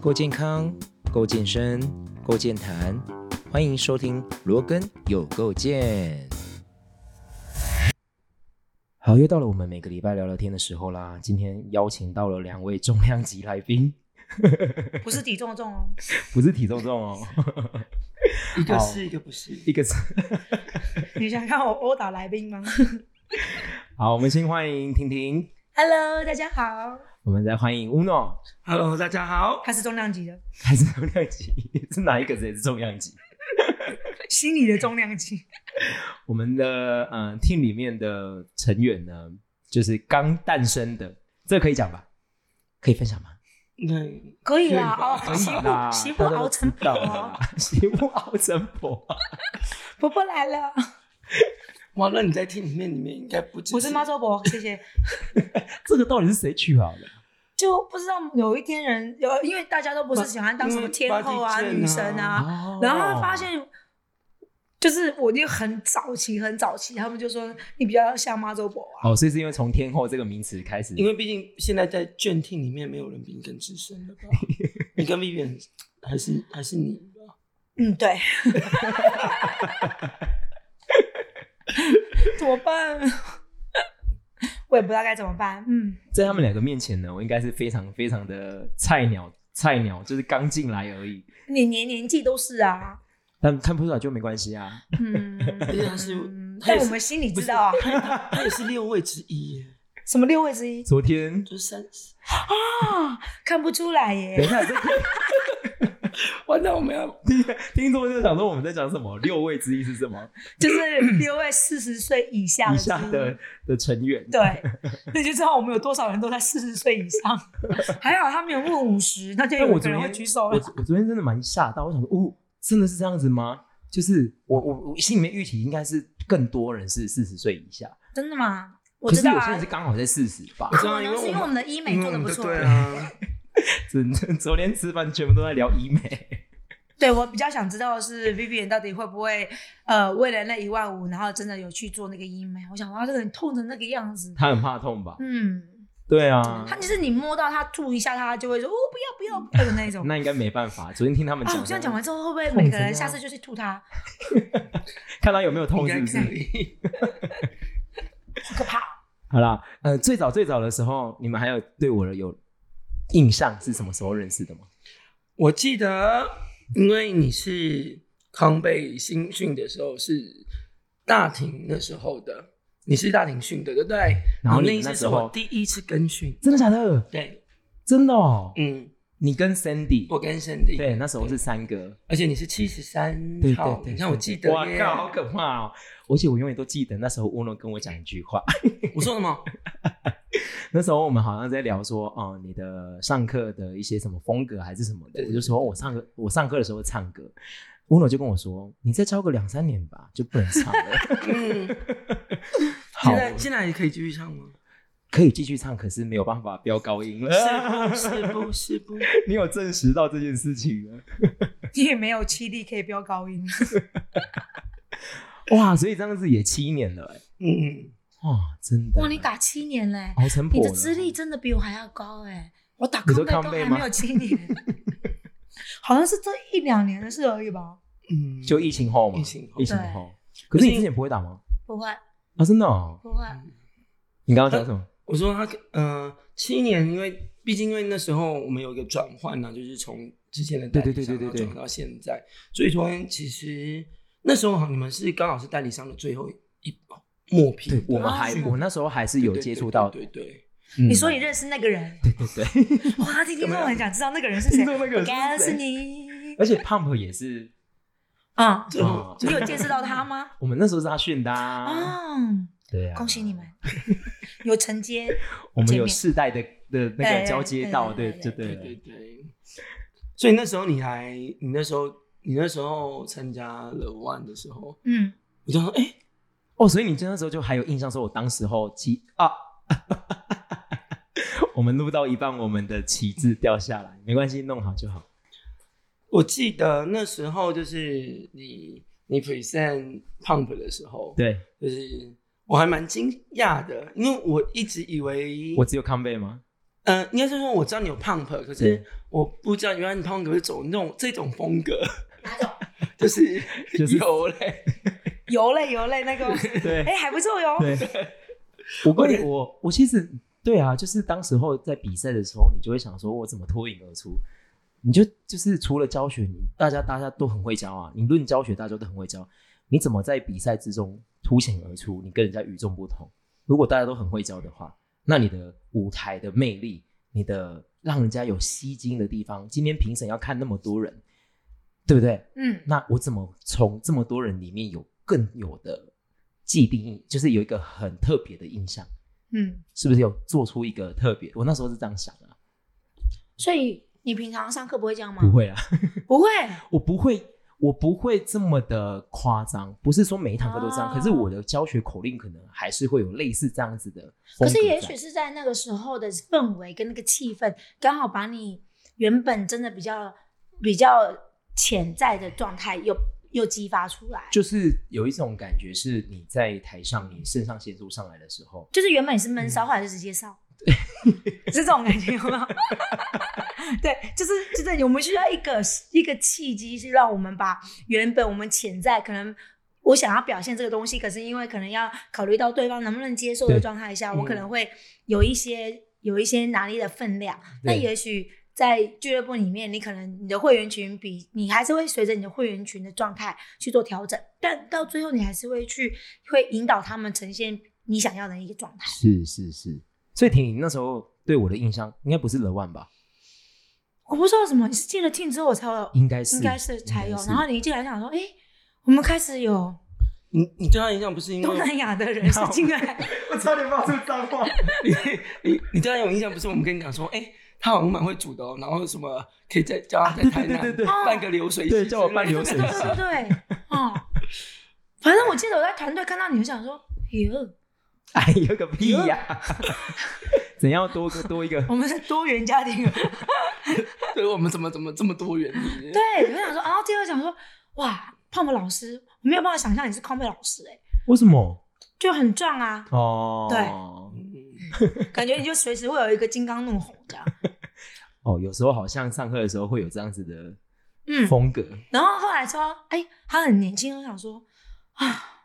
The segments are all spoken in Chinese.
够健康，够健身，够健谈，欢迎收听罗根有够健。好，又到了我们每个礼拜聊聊天的时候啦。今天邀请到了两位重量级来宾，不是体重重哦，不是体重重哦，一个是一个不是。一个是。你想看我殴打来宾吗好，我们先欢迎婷婷，？Hello，大家好，我们再欢迎乌诺，Hello，大家好。他是重量级的，还是重量级？是哪一个谁是重量级？心理的重量级。我们的呃 team 里面的成员呢，就是刚诞生的，这个可以讲吧？可以分享吗？对，可以啦，吧哦，媳啦妇媳妇熬成婆，媳妇熬成婆。婆婆来了，哇，那你在厅里面，里面应该不只我是妈祖婆，谢谢。这个到底是谁取好的？就不知道有一天人有，因为大家都不是喜欢当什么天后啊、女神啊，哦然后发现。就是我就很早期，很早期，他们就说你比较像妈祖婆啊。哦，所以是因为从天后这个名词开始，因为毕竟现在在卷听里面没有人比你更资深了吧？你跟 Vivian 还是还是你吧？嗯，对。怎么办？我也不知道该怎么办。嗯，在他们两个面前呢，我应该是非常非常的菜鸟，菜鸟就是刚进来而已，你年年纪都是啊。但看不出来就没关系啊。嗯，但是但我们心里知道啊。他也是六位之一耶，什么六位之一昨天就是三十。啊？看不出来等一耶。下，这个 完了，我们要 听听众就想说我们在讲什么？六位之一是什么？就是六位四十岁以下以下的的成员。对，那就知道我们有多少人都在四十岁以上。还好他没有问五十，那就但有一个人我昨天会举手了。我我昨天真的蛮吓到，我想说，哦，真的是这样子吗？就是我我我心里面预期应该是更多人是四十岁以下，真的吗？我知道啊可是有些人是，刚好在四十吧我。知道可能是因为我们的医美做的不错。对啊，真的，昨天吃饭全部都在聊医美。对我比较想知道的是，Vivian 到底会不会呃为了那一万五，然后真的有去做那个医美？我想哇，这个人痛成那个样子，他很怕痛吧？嗯，对啊他，就是你摸到他吐一下，他就会说哦不要不要不要的那种。那应该没办法。昨天听他们啊，讲，我这样讲完之后，会不会每个人下次就去吐他？看他有没有痛，是不是？好可怕！好啦，呃，最早最早的时候，你们还有对我的有印象是什么时候认识的吗？我记得，因为你是康贝新训的时候是大庭那时候的，你是大庭训的，对不对？然后你那一次是我第一次跟训，真的假的？对，真的哦。嗯，你跟 Sandy，我跟 Sandy，对，那时候是三个。而且你是七十三对号，对对，你看我记得耶，哇靠，好可怕哦！而且我永远都记得那时候乌诺跟我讲一句话，我说什么？那时候我们好像在聊说，哦、你的上课的一些什么风格还是什么的，我就说我上课我上课的时候唱歌，乌诺就跟我说，你再教个两三年吧，就不能唱了。嗯，好现，在现在还可以继续唱吗？可以继续唱，可是没有办法飙高音了。是不是不是不？你有证实到这件事情了？你 也没有气力可以飙高音，哇，所以这样子也七年了、欸，嗯，哇，真的。哇，你打七年嘞，熬成婆了你的资历真的比我还要高哎，我打你说康贝都还没有七年，好像是这一两年的事而已吧？嗯，就疫情后嘛，疫情后疫情后。可是你之前不会打吗？不会啊，真的、哦？不会，你刚刚讲什么？我说他呃七年，因为毕竟因为那时候我们有一个转换呢，就是从之前的代理商对对对对对对。然后转到现在，所以昨天其实那时候你们是刚好是代理商的最后一抹皮，我们还我那时候还是有接触到，对对你说你认识那个人，对对对，哇，听听众很想知道那个人是谁。听众那个人是我告诉谁？你，而且 Pump 也是，啊，你有见识到他吗？我们那时候是他训的啊，啊，对啊，恭喜你们，有承接。我们有世代的的那个交接到，对对对对对对对，所以那时候你还你那时候你那时候参加了 One 的时候，嗯，我就说哎、哦，所以你那时候就还有印象，说我当时候旗啊，我们录到一半，我们的旗帜掉下来，没关系，弄好就好。我记得那时候就是你你 present pump 的时候，，对。就是我还蛮惊讶的，因为我一直以为我只有康贝吗？嗯、应该是说我知道你有 pump，可是我不知道原来你 pump 是走那种这种风格，哪种？就是就是有嘞。油类 油类那个，对哎，还不错哟。对，我跟我我其实对啊，就是当时候在比赛的时候，你就会想说，我怎么脱颖而出？你就就是除了教学，你大家大家都很会教啊，你论教学大家都很会教，你怎么在比赛之中凸显而出？你跟人家与众不同。如果大家都很会教的话，那你的舞台的魅力，你的让人家有吸睛的地方，今天评审要看那么多人，对不对？嗯，那我怎么从这么多人里面有更有的既定印，就是有一个很特别的印象，嗯，是不是有做出一个特别？我那时候是这样想啊，所以你平常上课不会这样吗？不，会啊，不会。我不会，我不会这么的夸张，不是说每一堂课都这样，啊可是我的教学口令可能还是会有类似这样子的。可是也许是在那个时候的氛围跟那个气氛，刚好把你原本真的比较比较潜在的状态又又激发出来。就是有一种感觉，是你在台上你肾上腺素上来的时候，就是原本你是闷骚，后来就直接烧，是这种感觉有没有？对，就是就是我们需要一个一个契机，是让我们把原本我们潜在可能我想要表现这个东西，可是因为可能要考虑到对方能不能接受的状态下，嗯我可能会有一些有一些拿捏的分量。那也许在俱乐部里面，你可能你的会员群比你还是会随着你的会员群的状态去做调整，但到最后你还是会去会引导他们呈现你想要的一个状态。是是是。所以婷婷那时候对我的印象应该不是 The One 吧？我不知道什么，你是进了 team 之后才有，应该是应该是才有。然后你一进来想说，哎、我们开始有你你对他印象不是因为东南亚的人是进来，我差点冒出脏话。你你你对他有印象不是我们跟你讲说，哎、他好像蛮会煮的哦，然后什么可以再叫他在台南啊对对对对办个流水席叫我办流水对席对对，哦，反正我记得我在团队看到你，就想说，哟，哎，有个屁呀、怎样多个多一个？我们是多元家庭。对我们怎么怎么这么多元？对对，我想说，然后第二讲说，哇，胖胖老师，我没有办法想象你是康贝老师、哎，为什么？就很壮啊，哦，对嗯感觉你就随时会有一个金刚怒吼这样。哦，有时候好像上课的时候会有这样子的嗯，风格。然后后来说，哎、他很年轻，我想说啊，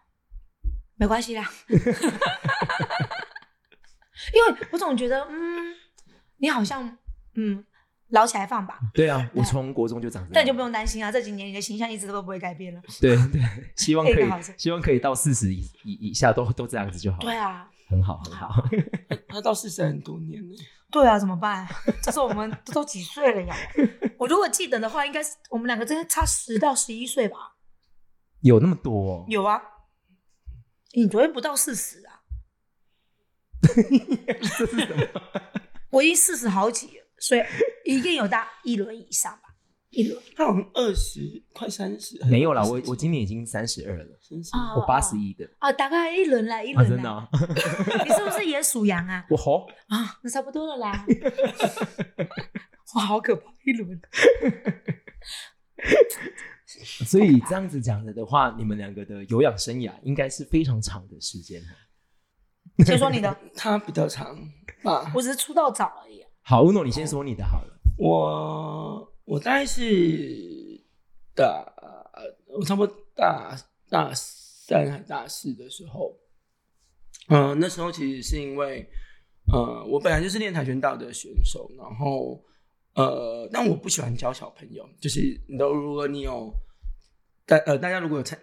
没关系啦，因为我总觉得，嗯，你好像，嗯，捞起来放吧，对啊，我从国中就长这样，但你就不用担心啊，这几年你的形象一直都不会改变了。对对，希望可以希望可以到四十以以以下都都这样子就好。对，啊，很好很好。他到四十很多年了，对啊，怎么办？这是我们都都几岁了呀？我如果记得的话，应该是我们两个真的差十到十一岁吧？有那么多、哦？有啊，你昨天不到四十啊？这是什么？我已经四十好几了，所以一定有大一轮以上吧？一轮他好像二十快三十，没有啦，我我今年已经三十二了，我八十一的啊，大概一轮了，一啊，轮的、啊，你是不是也属羊啊？我好啊，那差不多了啦。哇，好可怕，一轮。所以这样子讲的的话，你们两个的有氧生涯应该是非常长的时间。先说你的，他比较长吧。我只是出道早而已。好，Uno，你先说你的好了。我我大概是大，我差不多大大三还大四的时候，嗯、那时候其实是因为，呃，我本来就是练跆拳道的选手，然后，呃，但我不喜欢教小朋友，就是你都如果你有，大呃大家如果有参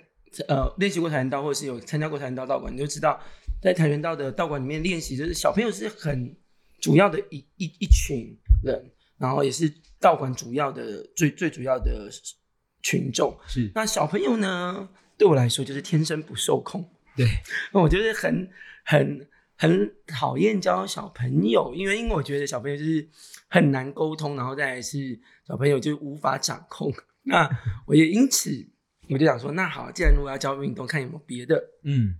呃练习过跆拳道，或者是有参加过跆拳道道馆，你就知道，在跆拳道的道馆里面练习，就是小朋友是很主要的一一一群人，然后也是道馆主要的最最主要的群众。是那小朋友呢，对我来说就是天生不受控。对，我就是很很很讨厌教小朋友，因为因为我觉得小朋友就是很难沟通，然后再来是小朋友就无法掌控。那我也因此我就想说，那好，既然如果要教运动，看有没有别的嗯，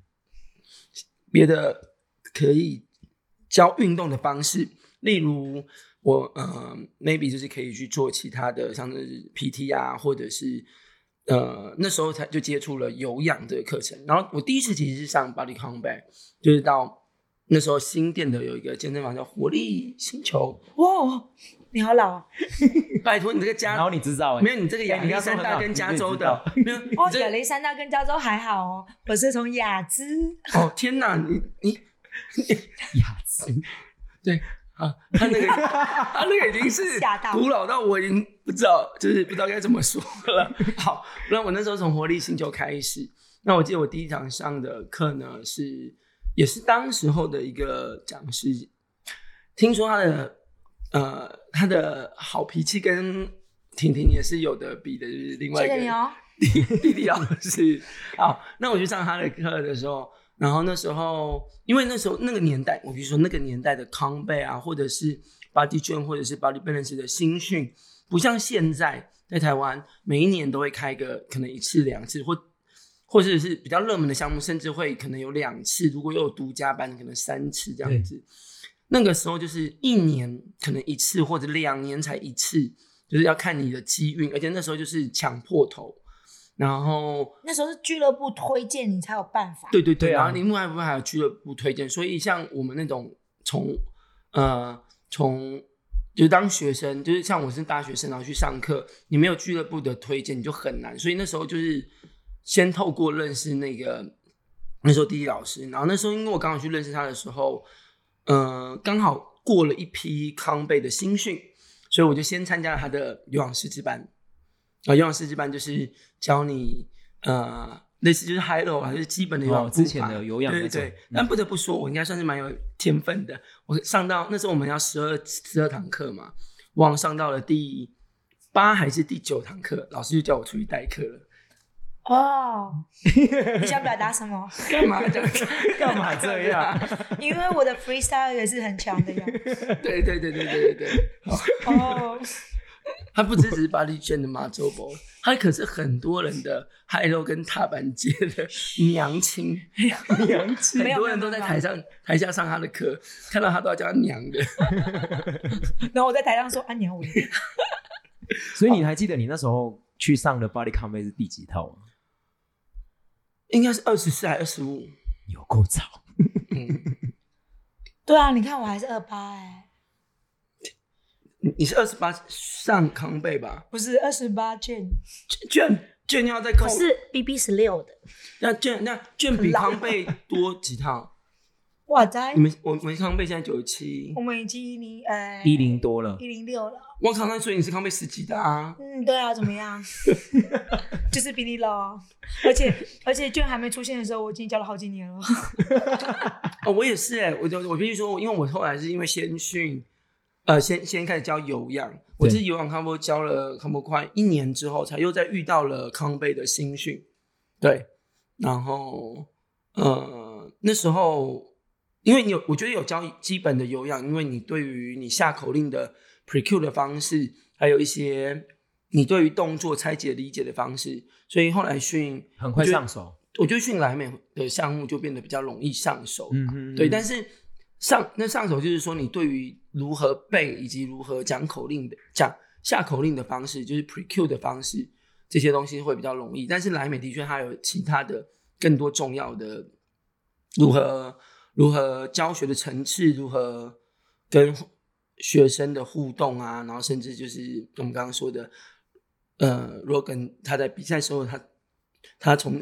别的可以教运动的方式，例如我呃 maybe 就是可以去做其他的，像是 PT 啊，或者是呃那时候才就接触了有氧的课程。然后我第一次其实是上 Body Combat，就是到那时候新店的有一个健身房叫活力星球，哇，你好老哦 拜托你这个加然后你知道哎、没有你这个亚你历山大跟加州的没有哦，亚历山大跟加州还好哦，我是从雅兹。哦天哪，你你 雅姿，对啊，他那个他那个已经是古老到我已经不知道，就是不知道该怎么说了。好，那我那时候从活力星球开始，那我记得我第一堂上的课呢是也是当时候的一个讲师，听说他的呃他的好脾气跟婷婷也是有的比的，就是另外一个。弟弟弟老师。好，那我去上他的课的时候，然后那时候因为那时候那个年代，我比如说那个年代的康贝啊，或者是 Body Jam 或者是 Body Balance 的新训，不像现在在台湾每一年都会开个可能一次两次，或或者是比较热门的项目，甚至会可能有两次，如果又有独家班，可能三次这样子。那个时候就是一年可能一次，或者两年才一次，就是要看你的机运，而且那时候就是抢破头。然后，那时候是俱乐部推荐你才有办法。对对对，对啊然后另外一部分还有俱乐部推荐，所以像我们那种从呃从就是当学生，就是像我是大学生，然后去上课，你没有俱乐部的推荐，你就很难。所以那时候就是先透过认识那个那时候第一老师，然后那时候因为我刚好去认识他的时候，呃，刚好过了一批康贝的新训，所以我就先参加了他的游泳师资班。啊，游泳师资班就是教你呃，类似就是 high low 还是基本的有氧哦、之前的有氧对对对。但不得不说，我应该算是蛮有天分的。我上到那时候我们要十二十二堂课嘛，我上到了第八还是第九堂课，老师就叫我出去代课了。哦，你想表达什么？干嘛这样？干嘛这样？因为我的 freestyle 也是很强的呀。对对对对对对对。哦，他不只是巴黎圈的马周博，他可是很多人的 high low 跟踏板街的娘亲。娘亲很多人都在台上台下上他的课，看到他都要叫他娘的。然后我在台上说：“啊，娘我。所以你还记得你那时候去上的 Body Combat 是第几套吗？应该是二十四还二十五。有够早，嗯，” 对啊，你看我还是二八哎，你你是二十八上康贝吧？不是二十八卷，卷卷要再扣我，是 BB 十六的。那卷那卷比康贝多几套？哇塞你，们我我们康贝现在九十七，我们已经一零呃一零多了。一零六了。我靠，那所以你是康贝十几的啊？嗯，对啊，怎么样？就是比你老，而且而且卷还没出现的时候，我已经教了好几年了。哦，我也是哎，我就我必须说，因为我后来是因为先训，呃，先先开始教有氧，我是有氧康波教了康波快一年之后，才又再遇到了康贝的新训，对，然后呃那时候，因为你有，我觉得有教基本的有氧，因为你对于你下口令的 precue 的方式，还有一些你对于动作拆解理解的方式，所以后来训很快上手，我觉得训莱美的项目就变得比较容易上手，嗯嗯对，但是上那上手就是说，你对于如何背以及如何讲口令的讲下口令的方式，就是 precue 的方式，这些东西会比较容易。但是莱美的确它有其他的更多重要的，如何如何教学的层次，如何跟学生的互动啊，然后甚至就是我们刚刚说的，呃，Rogan 他在比赛时候他。他从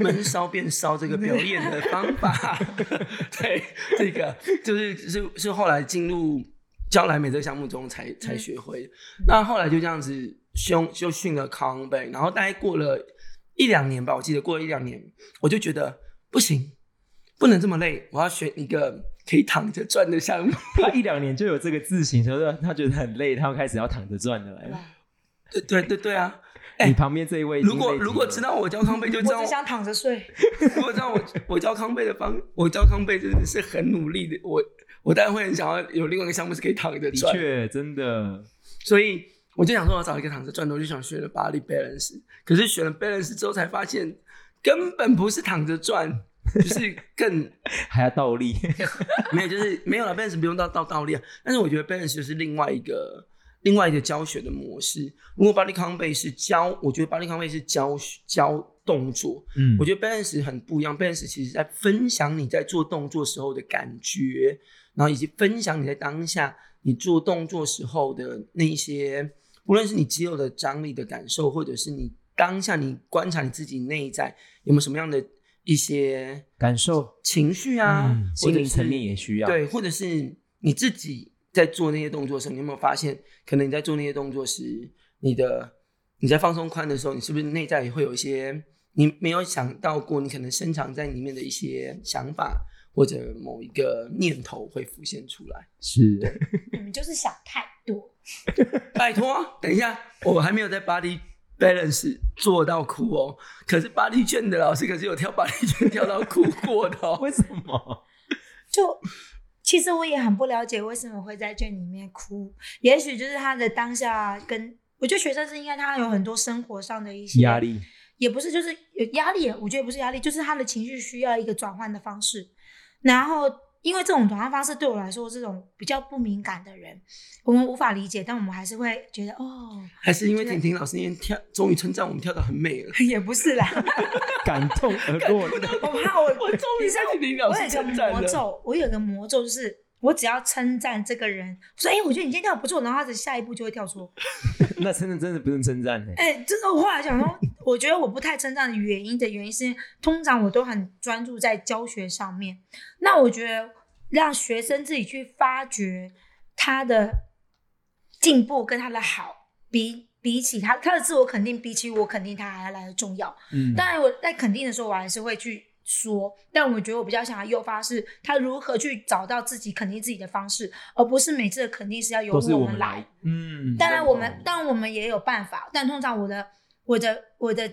闷烧变烧这个表演的方法，对这个就是是是后来进入教莱美这个项目中才才学会的。那后来就这样子训就训了康贝，然后大概过了一两年吧，我记得过了一两年，我就觉得不行，不能这么累，我要选一个可以躺着赚的项目。他一两年就有这个自信，所以他觉得很累，他要开始要躺着赚的来了。对对对对啊！哎你旁边这一位如果如果知道我教康贝，就知道我只想躺着睡。如果知道我我教康贝的方，我教康贝真的是很努力的，我我当然会很想要有另外一个项目是可以躺着的赚，确真的，所以我就想说，我找一个躺着赚的，我就想学了 body balance。可是学了 balance 之后，才发现根本不是躺着赚，就是更 还要倒立，没有，就是没有了 balance 不用到到倒立啊。但是我觉得 balance 就是另外一个另外一个教学的模式。如果巴黎康贝是教，我觉得巴黎康贝是教教动作，嗯我觉得 balance 很不一样。balance 其实在分享你在做动作时候的感觉，然后以及分享你在当下你做动作时候的那一些，无论是你肌肉的张力的感受，或者是你当下你观察你自己内在有没有什么样的一些感受，情绪啊，心灵层面也需要。对，或者是你自己在做那些动作的时候，你有没有发现，可能你在做那些动作时，你的你在放松髋的时候，你是不是内在也会有一些你没有想到过，你可能深藏在里面的一些想法或者某一个念头会浮现出来？是，你们就是想太多。拜托，等一下，我还没有在 body balance 做到哭哦，可是 body 圈的老师可是有跳 body 圈跳到哭过的哦。为什么？就其实我也很不了解为什么会在卷里面哭，也许就是他的当下跟我觉得学生是应该他有很多生活上的一些压，力，也不是就是有压力，我觉得不是压力，就是他的情绪需要一个转换的方式，然后。因为这种转换方式对我来说，这种比较不敏感的人，我们无法理解，但我们还是会觉得哦，还是因为婷婷老师那天跳，终于称赞我们跳的很美了。也不是啦，感动而落的。我怕我，我终于老师我有一个。魔咒，我有一个魔咒，就是我只要称赞这个人，我说哎、我觉得你今天跳的不错，然后他的下一步就会跳出。那真的真的不用称赞呢。哎、就是我后来想说，我觉得我不太称赞的原因的原因是通常我都很专注在教学上面。那我觉得让学生自己去发掘他的进步跟他的好，比比起他他的自我肯定，比起我肯定他还要来的重要。嗯，当然，我在肯定的时候，我还是会去说，但我觉得我比较想要诱发是他如何去找到自己肯定自己的方式，而不是每次的肯定是要由我们们来。嗯，当然，我们当然我们也有办法，但通常我的我的我的，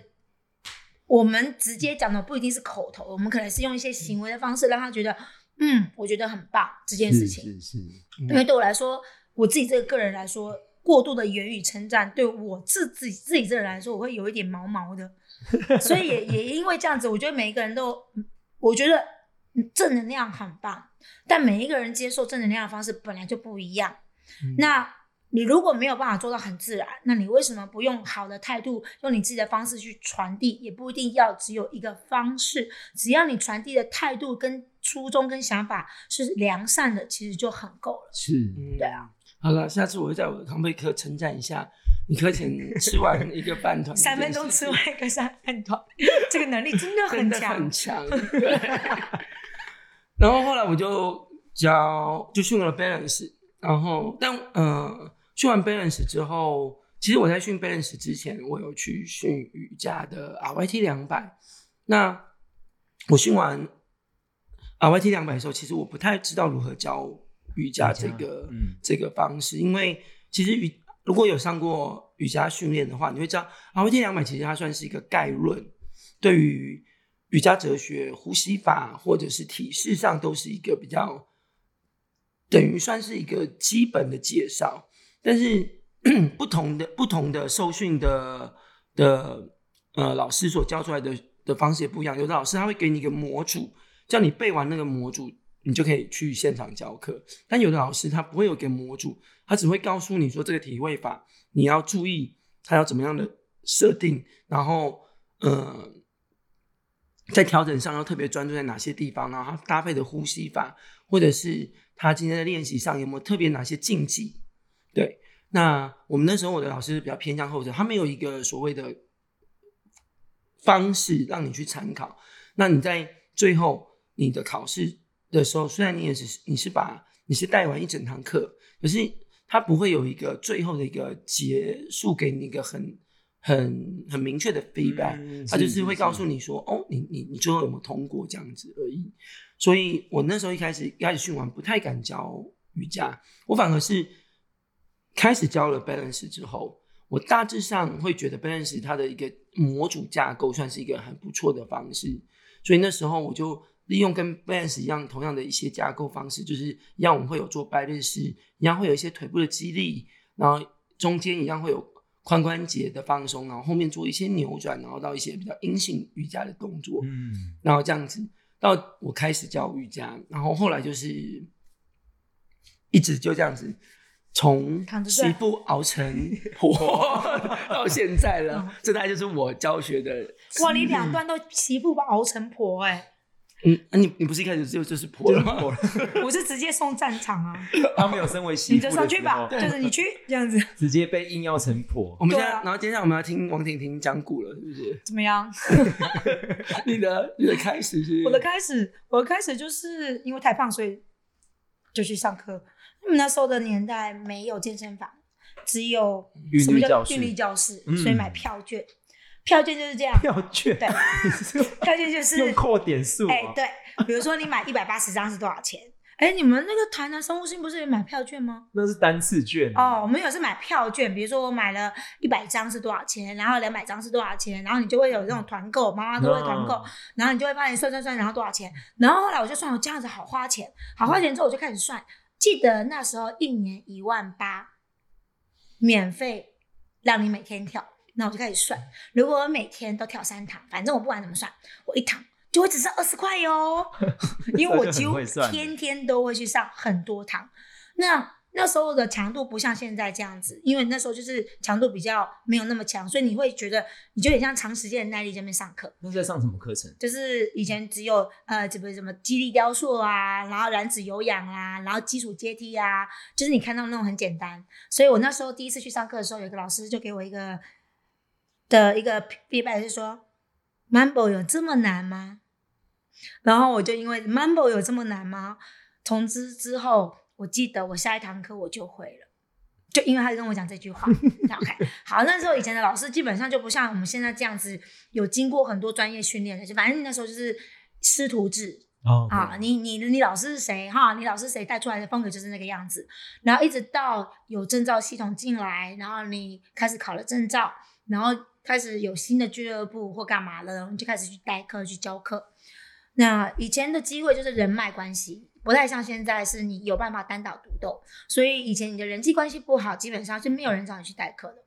我们直接讲的不一定是口头，我们可能是用一些行为的方式让他觉得，嗯，我觉得很棒这件事情。是是是，因为对我来说，我自己这个个人来说，过度的言语称赞，对我自自己自己这个人来说，我会有一点毛毛的。所以也也因为这样子，我觉得每一个人都，我觉得嗯正能量很棒，但每一个人接受正能量的方式本来就不一样。嗯那你如果没有办法做到很自然，那你为什么不用好的态度，用你自己的方式去传递？也不一定要只有一个方式，只要你传递的态度跟初衷跟想法是良善的，其实就很够了。是嗯对啊，好了，下次我会在我的康贝课称赞一下你课前吃完一个饭团，三分钟吃完一个三饭团，这个能力真的很强很。强。对然后后来我就教，就训了 balance，然后但呃训完 balance 之后，其实我在训 balance 之前，我有去训瑜伽的 RYT 两百。那我训完 RYT 两百的时候，其实我不太知道如何教瑜伽瑜伽这个嗯这个方式，因为其实瑜如果有上过瑜伽训练的话，你会知道 RYT 两百其实它算是一个概论，对于瑜伽哲学、呼吸法或者是体式上都是一个比较等于算是一个基本的介绍，但是 不同的不同的受训的的呃老师所教出来的的方式也不一样，有的老师他会给你一个模组，叫你背完那个模组，你就可以去现场教课。但有的老师他不会有给模组，他只会告诉你说这个体位法你要注意，他要怎么样的设定，然后呃，在调整上要特别专注在哪些地方，然后他搭配的呼吸法，或者是他今天的练习上有没有特别哪些禁忌？对，那我们那时候我的老师比较偏向后者，他们有一个所谓的方式让你去参考。那你在最后你的考试的时候，虽然你也只是你是把你是带完一整堂课，可是他不会有一个最后的一个结束给你一个很很很明确的 feedback，、嗯他就是会告诉你说，哦，你你你最后有没有通过这样子而已。所以我那时候一开始一开始训完不太敢教瑜伽，我反而是开始教了 balance 之后，我大致上会觉得 balance 它的一个模组架构算是一个很不错的方式，所以那时候我就利用跟 balance 一样同样的一些架构方式，就是一样我们会有做拜日式，一样会有一些腿部的肌力，然后中间一样会有髋关节的放松，然后后面做一些扭转，然后到一些比较阴性瑜伽的动作，嗯，然后这样子。到我开始教瑜伽，然后后来就是一直就这样子从媳妇熬成婆 到现在了，这大概就是我教学的。哇，你两段都媳妇把熬成婆哎、嗯，啊你你不是一开始就就是婆了吗？我是直接送战场啊，他没有身为媳你妇你就上去吧，就是你去这样子，直接被硬要成婆我。们现在，啊然后接下来我们要听王婷婷讲古了，是不是？怎么样？你的你的开始是我的开始，我的开始就是因为太胖，所以就去上课。我们那时候的年代没有健身房，只有什么叫教室韵律教室，嗯所以买票券。票券就是这样，票券，对，票券就是 用扣点数哎、啊。对，比如说你买一百八十张是多少钱？哎、你们那个台南生物性不是也买票券吗？那是单次券哦，我们有是买票券，比如说我买了一百张是多少钱，然后两百张是多少钱，然后你就会有这种团购，妈妈都会团购，嗯然后你就会帮你算算算，然后多少钱，然后后来我就算，我这样子好花钱，好花钱之后我就开始算，记得那时候一年一万八，免费让你每天跳，那我就开始算，如果我每天都跳三堂，反正我不管怎么算，我一堂就会只剩二十块哟，因为我几乎天天都会去上很多堂，那。那时候的强度不像现在这样子，因为那时候就是强度比较没有那么强，所以你会觉得你就很像长时间的耐力在那边上课。那在上什么课程？就是以前只有呃，这个什么肌力雕塑啊，然后燃脂有氧啊，然后基础阶梯啊，就是你看到那种很简单。所以我那时候第一次去上课的时候，有一个老师就给我一个的一个 feedback 是说，Mambo 有这么难吗？然后我就因为 Mambo 有这么难吗？从之之后，我记得我下一堂课我就会了。就因为他跟我讲这句话，OK，好，那时候以前的老师基本上就不像我们现在这样子，有经过很多专业训练的，就反正那时候就是师徒制哦啊，你你你老师是谁哈？你老师谁带出来的风格就是那个样子，然后一直到有证照系统进来，然后你开始考了证照，然后开始有新的俱乐部或干嘛了，你就开始去代课去教课。那以前的机会就是人脉关系，不太像现在是你有办法单打独斗，所以以前你的人际关系不好，基本上是没有人找你去代课的，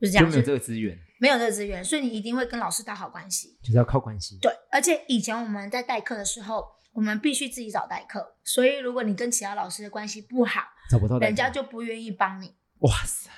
就是这样，就没有这个资源，没有这个资源，所以你一定会跟老师打好关系。就是要靠关系。对，而且以前我们在代课的时候，我们必须自己找代课，所以如果你跟其他老师的关系不好，找不到人家就不愿意帮你。哇塞，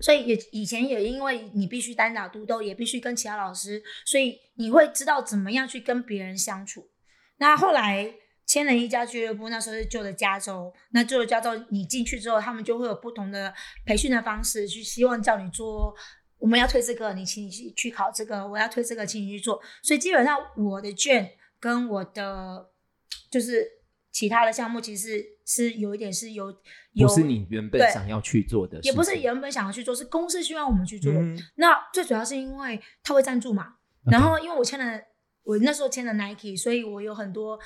所以也以前也因为你必须单打独斗，也必须跟其他老师，所以你会知道怎么样去跟别人相处。那后来签了一家俱乐部，那时候是旧的加州。那旧的加州，你进去之后，他们就会有不同的培训的方式，去希望叫你做。我们要推这个，你请你去去考这个；我要推这个，请你去做。所以基本上我的卷跟我的就是其他的项目，其实是有一点是有有不是你原本想要去做的，也不是原本想要去做，是公司希望我们去做。嗯那最主要是因为他会赞助嘛，然后因为我签了，我那时候签了 Nike，所以我有很多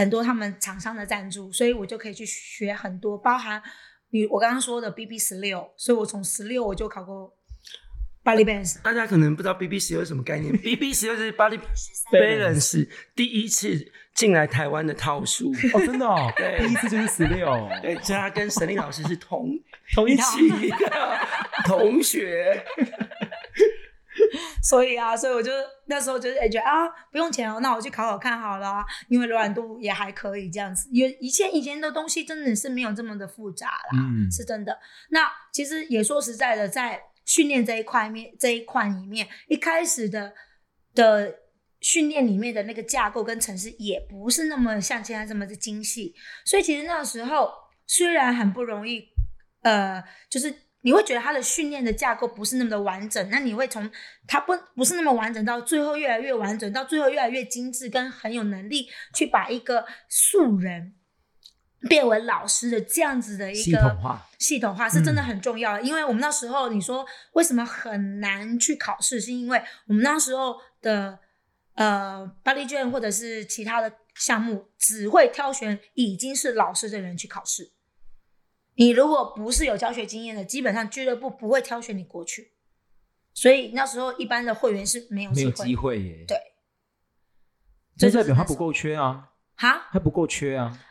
很多他们厂商的赞助，所以我就可以去学很多，包含你我刚刚说的 BB 十六，所以我从十六我就考过 Body Balance。大家可能不知道 BB 十六是什么概念，BB 十六就是 Body Balance 第一次进来台湾的套数。哦，真的哦，对第一次就是十六，对，所以他跟沈丽老师是同同一期的同学。所以啊，所以我就那时候就是哎、觉得啊不用钱哦，那我去考考看好了、啊，因为柔软度也还可以这样子。因为以前以前的东西真的是没有这么的复杂啦，嗯是真的。那其实也说实在的，在训练这一块面这一块里面，一开始的的训练里面的那个架构跟城市也不是那么像现在这么的精细，所以其实那时候虽然很不容易，呃，就是你会觉得他的训练的架构不是那么的完整，那你会从他不不是那么完整到最后越来越完整，到最后越来越精致，跟很有能力去把一个素人变为老师的这样子的一个系统化。系统化是真的嗯很重要。的，因为我们那时候你说为什么很难去考试，是因为我们那时候的呃巴黎卷或者是其他的项目只会挑选已经是老师的人去考试。你如果不是有教学经验的，基本上俱乐部不会挑选你过去，所以那时候一般的会员是没有没有机会。机会耶。对，这代表他不够缺啊，哈，他不够缺啊。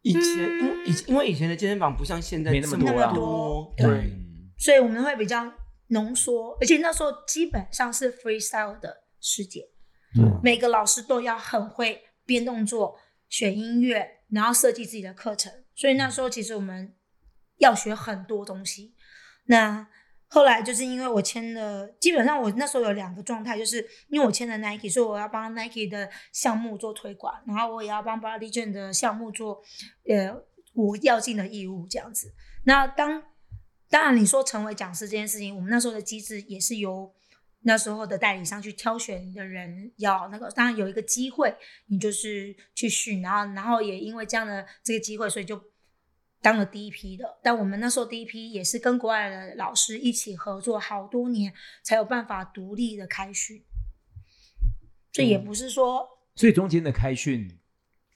以前因为以因为以前的健身房不像现在没那么这多对所以我们会比较浓缩，而且那时候基本上是 freestyle 的世界。嗯每个老师都要很会编动作、选音乐，然后设计自己的课程。所以那时候其实我们要学很多东西。那后来就是因为我签了，基本上我那时候有两个状态，就是因为我签了 Nike，所以我要帮 Nike 的项目做推广，然后我也要帮 Body Gen 的项目做呃我要尽的义务这样子。那当当然你说成为讲师这件事情，我们那时候的机制也是由那时候的代理商去挑选的人要那个，当然有一个机会，你就是去训，然后然后也因为这样的这个机会，所以就。当了第一批的，但我们那时候第一批也是跟国外的老师一起合作好多年，才有办法独立的开训。这也不是说，所以中间的开训，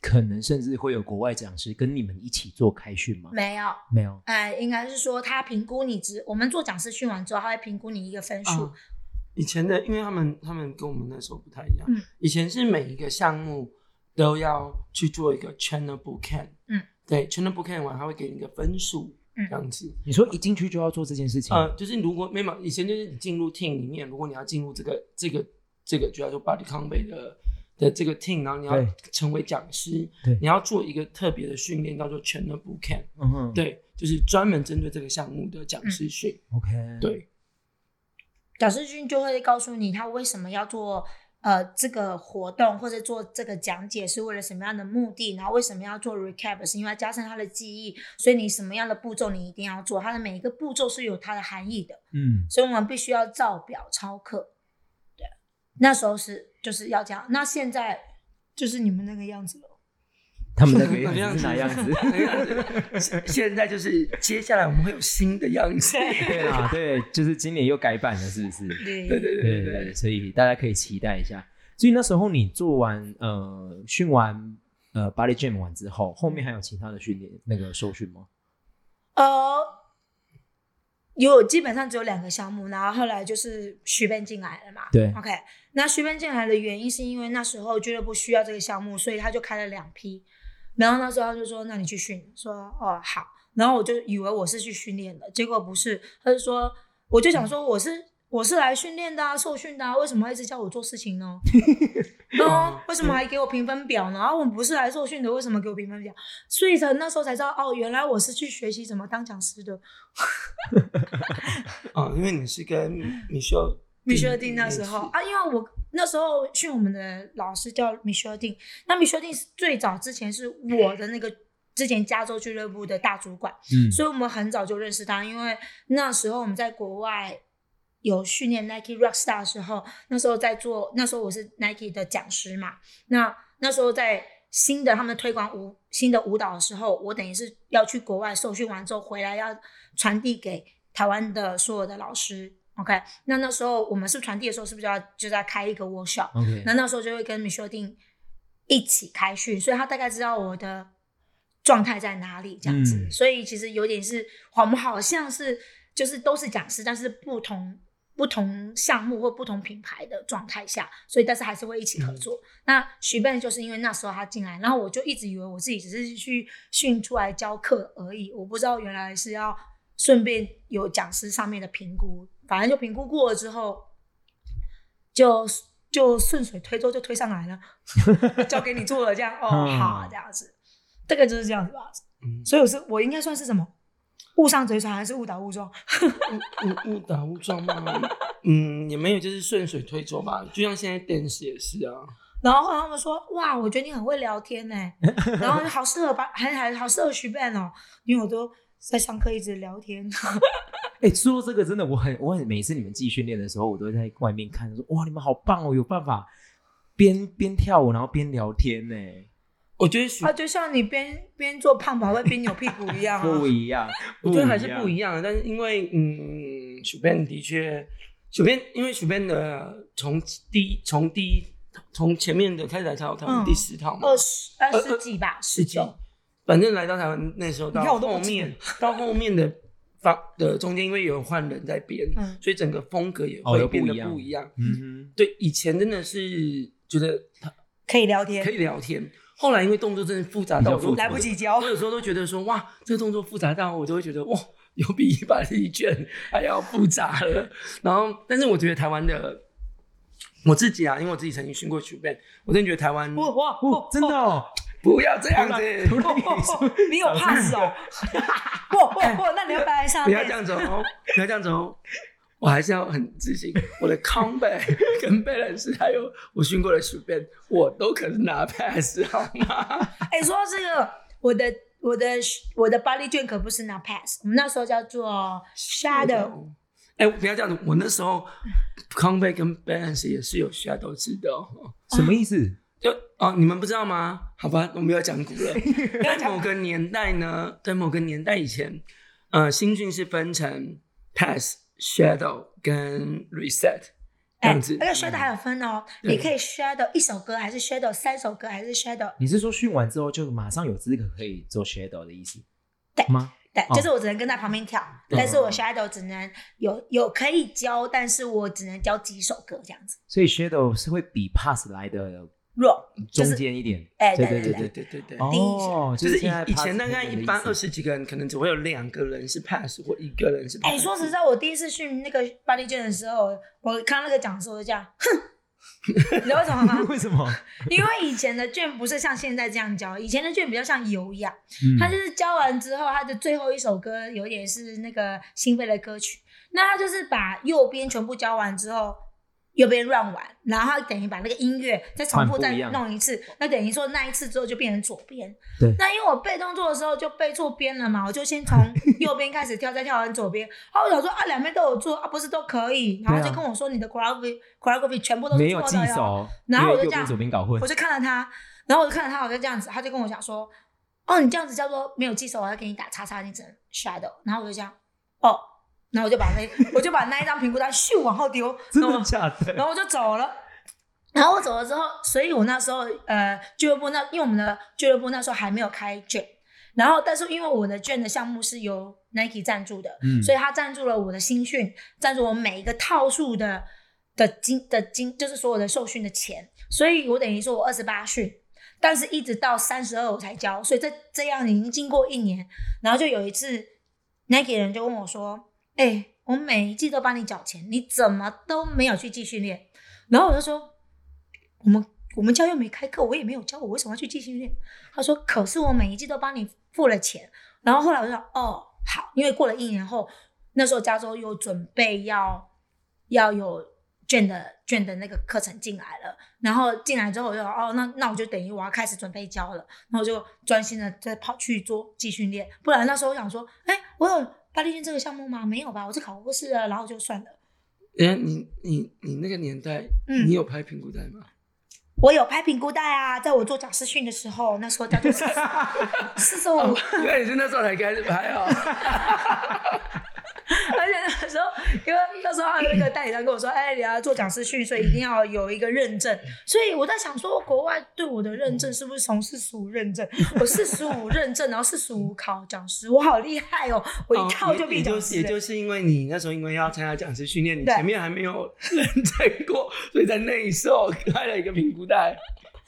可能甚至会有国外讲师跟你们一起做开训吗？没有，没有。哎，应该是说他评估你只我们做讲师训完之后，他会评估你一个分数。以前的，因为他们他们跟我们那时候不太一样。嗯。以前是每一个项目都要去做一个 channel book can。嗯。对，全都不看完，他会给你一个分数，这样子。你说一进去就要做这件事情？呃，就是如果没有以前就是你进入 team 里面，如果你要进入这个这个这个，就叫做 body combat 的的这个 team，然后你要成为讲师，对，你要做一个特别的训练，叫做全都不看。嗯哼，对，就是专门针对这个项目的讲师训。OK，对，讲师训就会告诉你他为什么要做。呃，这个活动或者做这个讲解是为了什么样的目的？然后为什么要做 recap？是因为加深他的记忆，所以你什么样的步骤你一定要做，它的每一个步骤是有它的含义的。嗯，所以我们必须要照表抄课。对，那时候是就是要这样。那现在就是你们那个样子了。他们那个 样子哪样子？现在就是接下来我们会有新的样子。对啊，对，就是今年又改版了，是不是？对对对对对，所以大家可以期待一下。所以那时候你做完呃训完呃 body gym 完之后，后面还有其他的训练那个受训吗？呃，有，基本上只有两个项目，然后后来就是徐斌进来了嘛。对，OK。那徐斌进来的原因是因为那时候俱乐部需要这个项目，所以他就开了两批。然后那时候他就说：“那你去训。”说：“哦，好。”然后我就以为我是去训练的，结果不是。他就说：“我就想说我是我是来训练的啊，受训的啊，为什么一直叫我做事情呢？哦，为什么还给我评分表呢？然后我们不是来受训的，为什么给我评分表？所以才那时候才知道，哦，原来我是去学习怎么当讲师的。啊，因为你是跟你需要。米歇尔丁那时候啊，因为我那时候训我们的老师叫米歇尔丁，那米歇尔丁是最早之前是我的那个之前加州俱乐部的大主管，嗯，所以我们很早就认识他，因为那时候我们在国外有训练 Nike Rockstar 的时候，那时候在做，那时候我是 Nike 的讲师嘛，那那时候在新的他们推广舞新的舞蹈的时候，我等于是要去国外受训完之后回来要传递给台湾的所有的老师。OK，那那时候我们是传递的时候，是不是要就在开一个 workshop？OK，那那时候就会跟米修丁一起开训，所以他大概知道我的状态在哪里这样子。所以其实有点是，我们好像是就是都是讲师，但是不同不同项目或不同品牌的状态下，所以但是还是会一起合作。那徐笨就是因为那时候他进来，然后我就一直以为我自己只是去训出来教课而已，我不知道原来是要顺便有讲师上面的评估。反正就评估过了之后，就就顺水推舟就推上来了，交给你做了，这样哦，好，这样子，大概就是这样子吧。所以我是我应该算是什么？误上贼船还是误打误撞？误误打误撞吗？嗯，也没有，就是顺水推舟吧。就像现在电视也是啊。然后他们说：“哇，我觉得你很会聊天呢，然后好适合把还还好适合徐笨哦，因为我都在上课一直聊天。”哎，说这个真的，我很我很每次你们自己训练的时候，我都在外面看，说哇，你们好棒哦，有办法边边跳舞然后边聊天呢。我觉得啊，就像你边边做胖跑会边扭屁股一样，不一样。我觉得还是不一样，但是因为嗯，许编的确，许编因为许编的从第从第一从前面的开始来跳，他们第十套嘛，二十二十几吧，十几。反正来到台湾那时候到后面 到后面的。方的中间，因为有换人在编，所以整个风格也会变得不一样。嗯哼，对，以前真的是觉得他可以聊天，可以聊天。后来因为动作真的复杂到来不及教，我有时候都觉得说哇，这个动作复杂到我就会觉得哇，有比一百一卷 还要复杂了。然后，但是我觉得台湾的我自己啊，因为我自己曾经训过曲变，我真的觉得台湾哇哇，真的哦。不要这样子，你有 pass 哦？不 不不，那你要不要来上不要这样子哦，不要这样子哦。我还是要很自信，我的 comeback 跟 balance 还有我训过的 sprint，我都可是拿 pass 好吗？哎、说到这个，我的我的我的巴黎卷可不是拿 pass，我们那时候叫做 shadow。哎、不要这样子，我那时候 comeback 跟 balance 也是有 shadow 字的哦。什么意思？就哦，你们不知道吗？好吧，我们要讲古了。在某个年代呢，在某个年代以前，呃，新训是分成 pass、shadow 跟 reset 这哎、样子。而且 shadow 还有分哦，你可以 shadow 一首歌，还是 shadow 三首歌，还是 shadow 你是说训完之后就马上有资格可以做 shadow 的意思？对吗？对，哦就是我只能跟在旁边跳，但是我 shadow 只能有有可以教，但是我只能教几首歌这样子。所以 shadow 是会比 pass 来的弱就是中间一点。哎对对对对对。对对对对。哦，就是以以前大概一般二十几个人，可能只会有两个人是 pass 或一个人是 pass。哎、说实在，我第一次训那个巴黎卷的时候，我看那个讲师我就这样，哼，你知道为什么吗？为什么？因为以前的卷不是像现在这样教，以前的卷比较像有氧，嗯他就是教完之后，他的最后一首歌有点是那个心肺的歌曲，那他就是把右边全部教完之后。右边乱玩，然后他等于把那个音乐再重复再弄一次，那等于说那一次之后就变成左边。对那因为我背动作的时候就背错边了嘛，我就先从右边开始跳，再跳完左边。然后我想说啊，两边都有做啊，不是都可以？然后就跟我说你的 choreography choreography 全部都是没有记错的哟。手，然后我就这样我。就看了他，然后我就看了他，好像这样子，他就跟我讲说：“哦，你这样子叫做没有记手，我要给你打叉叉，你只能 shadow。”然后我就这样，哦，然后我就把那我就把那一张评估单咻往后丢，真然后的假的？然后我就走了。然后我走了之后，所以我那时候呃俱乐部那因为我们的俱乐部那时候还没有开卷，然后但是因为我的卷的项目是由 Nike 赞助的，嗯所以他赞助了我的新训，赞助我每一个套数的的金的金，就是所有的受训的钱，所以我等于说我二十八训，但是一直到三十二我才交，所以这这样已经经过一年，然后就有一次 Nike 人就问我说：“哎、我每一季都帮你缴钱，你怎么都没有去继训练？”然后我就说：“我们我们教又没开课，我也没有教，我为什么要去继训练？”他说：“可是我每一季都帮你付了钱。”然后后来我就说：“哦，好，因为过了一年后，那时候加州又准备要要有卷的卷的那个课程进来了，然后进来之后我就说哦，那那我就等于我要开始准备教了，然后就专心的再跑去做继训练，不然那时候我想说，哎，我有巴黎卷这个项目吗？没有吧，我是考过试了，然后就算了。哎，你你你那个年代，嗯你有拍评估带吗？我有拍评估带啊，在我做讲师训的时候，那时候叫做四十五，原来你是那时候才开始拍哦。因为那时候还有那个代理商跟我说，哎，你要做讲师训，所以一定要有一个认证。所以我在想说，国外对我的认证是不是从四十五认证？我四十五认证，然后四十五考讲师，我好厉害哦！我一套就变讲师了。也就是因为你那时候因为要参加讲师训练，你前面还没有认证过，所以在那一时候开了一个评估带。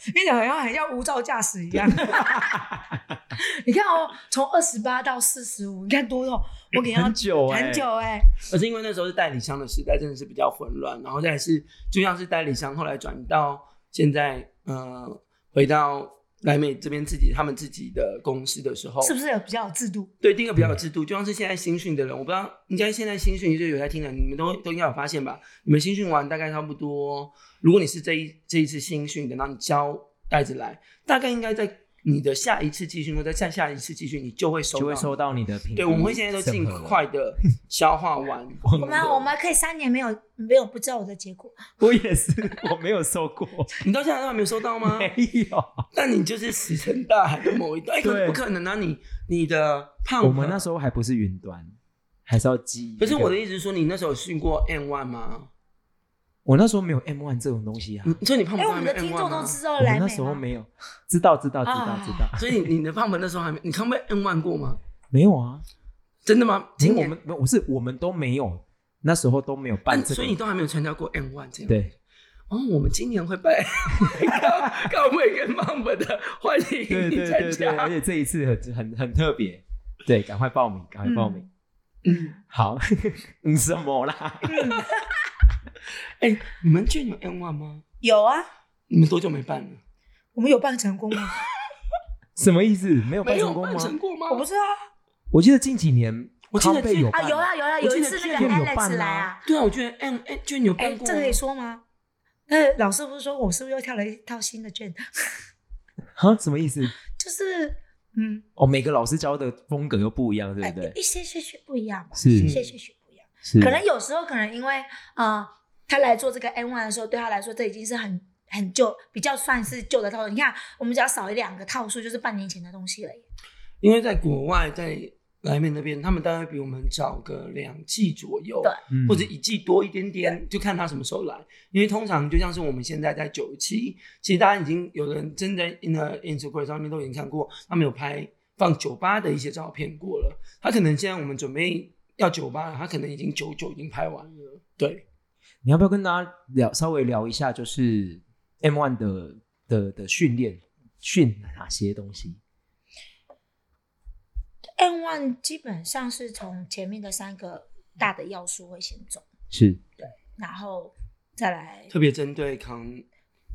你讲好像很像无照驾驶一样。你看哦，从二十八到四十五，你看多少？我给他很久哎很久哎、而是因为那时候是代理商的时代，真的是比较混乱，然后再来是就像是代理商后来转到现在，呃，回到莱美这边自己他们自己的公司的时候，是不是有比较有制度？对，第一个比较有制度，就像是现在新训的人，我不知道，应该现在新训就有在听的，你们都都应该有发现吧？你们新训完大概差不多，如果你是这一这一次新训的，然后你交袋子来，大概应该在你的下一次继续或者再下一次继续，你就会收到，就会收到你的评对，我们会现在都尽快的消化完。我 我们我们可以三年没有没有不知道我的结果。我也是，我没有收过，你到现在都还没有收到吗？没有。但你就是石沉大海的某一段，哎、可对不可能啊！你你的胖，我们那时候还不是云端，还是要记。可是我的意思是说，你那时候训过 N one 吗？我那时候没有 M one 这种东西啊，所以你胖哎、不还没有我们的 M 听 one 众都吗？知道我们那时候吗没有，知道知道知道啊知道，所以你你的胖本那时候还没，你康被 N one 过吗？没有啊，真的吗？今年因为我们我是我们都没有，那时候都没有办嗯这个，所以你都还没有参加过 N one 这样。对哦，我们今年会办高高妹跟胖本的，欢迎对你参对对对，加。而且这一次很很很特别，对，赶快报名，赶快报名。嗯，好，嗯什么啦？哎、你们去年有 N one 吗？有啊，你们多久没办了？我们有办成功吗？什么意思？没有办成功吗？办成功吗？我不知道啊我记得近几年我记得有啊，有啊有啊，有一我记得次那个 Alex 办来啊啊，对啊，我觉得哎哎，卷有哎，办过吗，这可以说吗？那，老师不是说我是不是又跳了一套新的卷？哈，什么意思？就是嗯，哦，每个老师教的风格又不一样，对哎不对？一些些许不一样吧，是一些些许不一样。是可能有时候可能因为呃，他来做这个 N one 的时候，对他来说这已经是很很旧，比较算是旧的套路。你看，我们只要少一两个套数，就是半年前的东西了耶。因为在国外，在莱美那边，他们大概比我们早个两季左右，对嗯或者一季多一点点，就看他什么时候来。因为通常就像是我们现在在九期，其实大家已经有人真的 in the Instagram 上面都已经看过，他们有拍放酒吧的一些照片过了。他可能现在我们准备要酒吧，他可能已经九九已经拍完了。对，你要不要跟大家聊稍微聊一下，就是 M one 的的的训练训哪些东西？？M One 基本上是从前面的三个大的要素会先走，是对然后再来特别针对康，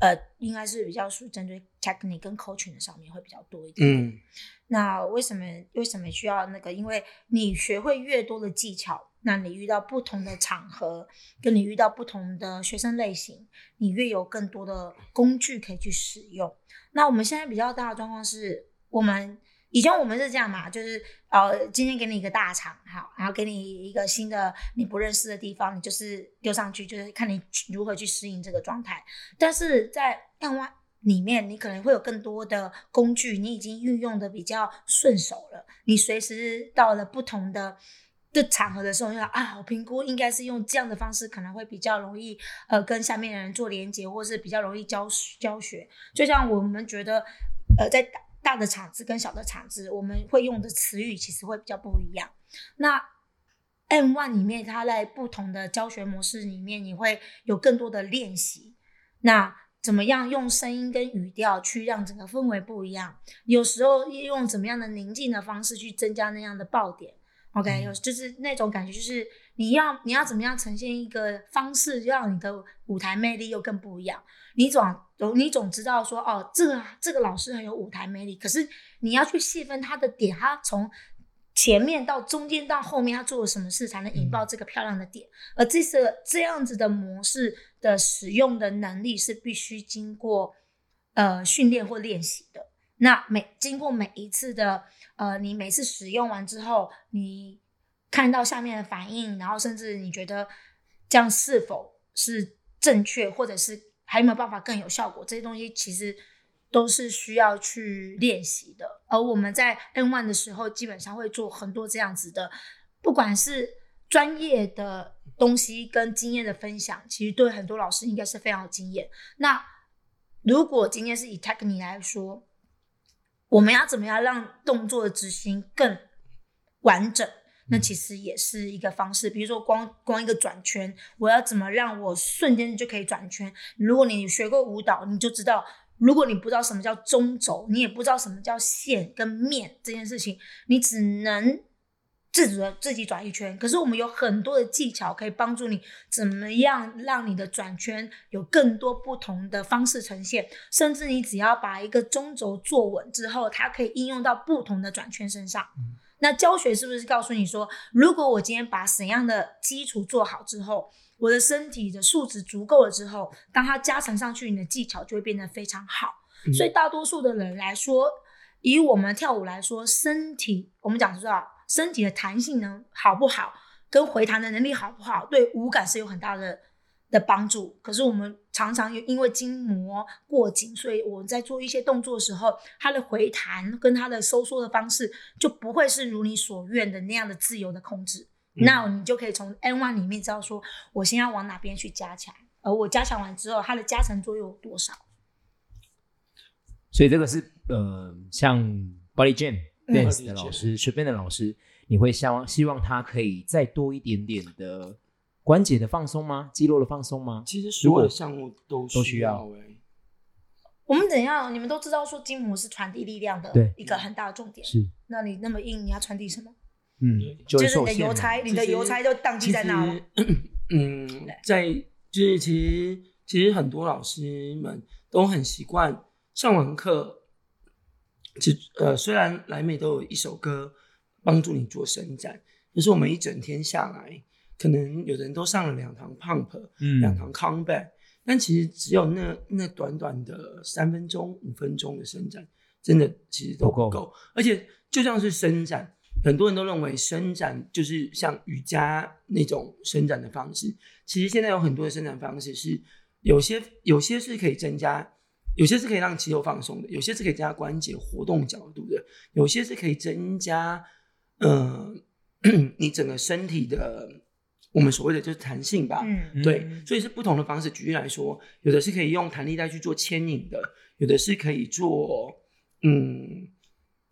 呃，应该是比较属针对 technique 跟 coaching 的上面会比较多一点点。嗯，那为什么为什么需要那个？因为你学会越多的技巧，那你遇到不同的场合，跟你遇到不同的学生类型，你越有更多的工具可以去使用。那我们现在比较大的状况是，我们以前我们是这样嘛，就是呃，今天给你一个大场，好，然后给你一个新的你不认识的地方，你就是丢上去，就是看你如何去适应这个状态。但是在案外里面，你可能会有更多的工具，你已经运用的比较顺手了。你随时到了不同的的场合的时候，要啊，我评估应该是用这样的方式，可能会比较容易呃跟下面的人做连接，或是比较容易教教学。就像我们觉得呃在大大的场子跟小的场子，我们会用的词语其实会比较不一样。那 M One 里面，它在不同的教学模式里面，你会有更多的练习。那怎么样用声音跟语调去让整个氛围不一样？有时候用怎么样的宁静的方式去增加那样的爆点。OK，有就是那种感觉，就是你要你要怎么样呈现一个方式，让你的舞台魅力又更不一样。你总你总知道说，哦，这个这个老师很有舞台魅力，可是你要去细分他的点，他从前面到中间到后面，他做了什么事才能引爆这个漂亮的点？而这是这样子的模式的使用的能力是必须经过呃训练或练习的。那每经过每一次的呃，你每次使用完之后，你看到下面的反应，然后甚至你觉得这样是否是正确，或者是还有没有办法更有效果，这些东西其实都是需要去练习的。而我们在 N one 的时候，基本上会做很多这样子的，不管是专业的东西跟经验的分享，其实对很多老师应该是非常有经验。那如果今天是以 Techni 来说，我们要怎么样让动作的执行更完整？那其实也是一个方式。比如说光光一个转圈，我要怎么让我瞬间就可以转圈？如果你学过舞蹈，你就知道，如果你不知道什么叫中轴，你也不知道什么叫线跟面这件事情，你只能自主的自己转一圈。可是我们有很多的技巧可以帮助你，怎么样让你的转圈有更多不同的方式呈现，甚至你只要把一个中轴坐稳之后，它可以应用到不同的转圈身上。那教学是不是告诉你说，如果我今天把怎样的基础做好之后，我的身体的素质足够了之后，当它加成上去，你的技巧就会变得非常好。嗯所以大多数的人来说，以我们跳舞来说，身体我们讲知道身体的弹性能好不好，跟回弹的能力好不好，对五感是有很大的的帮助。可是我们常常因为筋膜过紧，所以我们在做一些动作的时候，它的回弹跟它的收缩的方式就不会是如你所愿的那样的自由的控制。嗯那你就可以从 N one 里面知道说，我先要往哪边去加强，而我加强完之后，它的加成作用有多少？所以这个是呃，像 Body Jam 嗯 dance 的老师、随便的老师，你会希望希望他可以再多一点点的关节的放松吗？肌肉的放松吗？其实所有的项目都都需要我们怎样？你们都知道说筋膜是传递力量的对一个很大的重点。是，那你那么硬，你要传递什么？嗯，就是你的邮差，你的邮差就宕机在那了。嗯，在就是其实其实很多老师们都很习惯上完课，其实呃，虽然莱美都有一首歌帮助你做伸展，可是我们一整天下来，可能有的人都上了两堂 pump，嗯两堂 combat，但其实只有那那短短的三分钟、五分钟的伸展，真的其实都够不够。而且就像是伸展，很多人都认为伸展就是像瑜伽那种伸展的方式。其实现在有很多的伸展方式是有些有些是可以增加，有些是可以让肌肉放松的，有些是可以增加关节活动角度的，有些是可以增加呃 你整个身体的我们所谓的就是弹性吧。嗯对，所以是不同的方式。举例来说，有的是可以用弹力带去做牵引的，有的是可以做，嗯，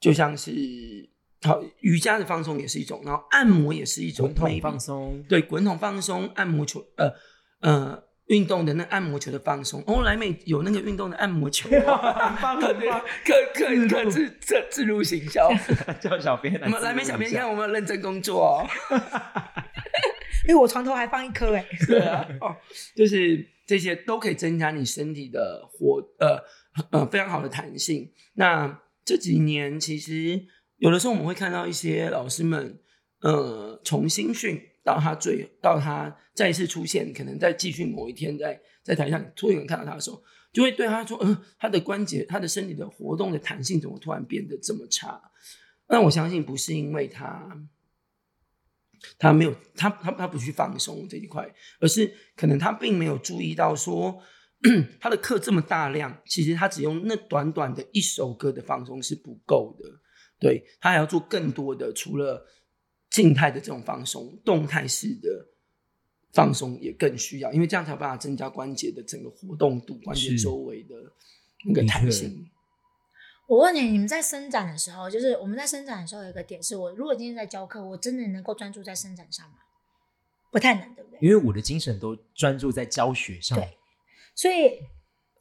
就像是好瑜伽的放松也是一种，然后按摩也是一种滚筒放松，对，滚筒放松，按摩球，呃呃，运动的那按摩球的放松。哦，莱美有那个运动的按摩球、哦，很棒 对，可可可自自自入行销。叫小编来我们莱美小编，你看我们有认真工作哦。因为我床头还放一颗哎，对啊，哦，就是这些都可以增加你身体的活呃呃非常好的弹性。那这几年其实有的时候我们会看到一些老师们呃重新训到他最到他再一次出现，可能在继续某一天在在台上突然看到他的时候，就会对他说，嗯、他的关节他的身体的活动的弹性怎么突然变得这么差？那我相信不是因为他。他没有，他他他不去放松这一块，而是可能他并没有注意到说，他的课这么大量，其实他只用那短短的一首歌的放松是不够的，对他还要做更多的，除了静态的这种放松，动态式的放松也更需要，因为这样才有办法增加关节的整个活动度，关节周围的那个弹性。我问你，你们在伸展的时候，就是我们在伸展的时候有一个点是我如果今天在教课，我真的能够专注在伸展上吗？不太能，对不对？因为我的精神都专注在教学上，对所以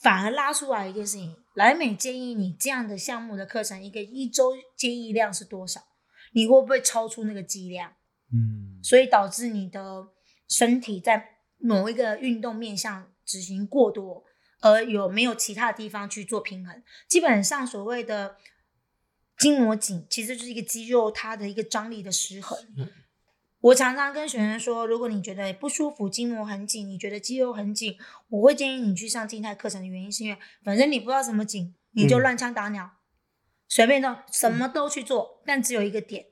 反而拉出来一件事情，莱美建议你这样的项目的课程，一个一周建议量是多少？你会不会超出那个剂量？嗯，所以导致你的身体在某一个运动面向执行过多，而有没有其他地方去做平衡？基本上所谓的筋膜紧，其实就是一个肌肉它的一个张力的失衡。我常常跟学生说，如果你觉得不舒服，筋膜很紧，你觉得肌肉很紧，我会建议你去上静态课程的原因是因为，反正你不知道什么紧，你就嗯乱枪打鸟，随便弄，什么都去做，但只有一个点，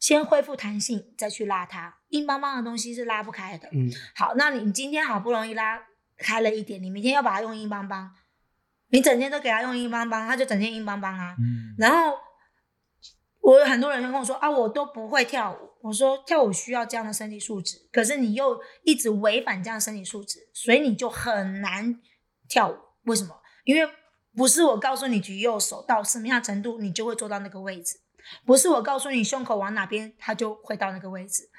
先恢复弹性，再去拉它。硬邦邦的东西是拉不开的。嗯，好，那你今天好不容易拉开了一点，你明天要把它用硬邦邦，你整天都给它用硬邦邦，它就整天硬邦邦啊。嗯，然后我有很多人会跟我说啊，我都不会跳舞。我说跳舞需要这样的身体素质，可是你又一直违反这样的身体素质，所以你就很难跳舞。为什么？因为不是我告诉你举右手到什么样程度，你就会做到那个位置；不是我告诉你胸口往哪边，它就会到那个位置。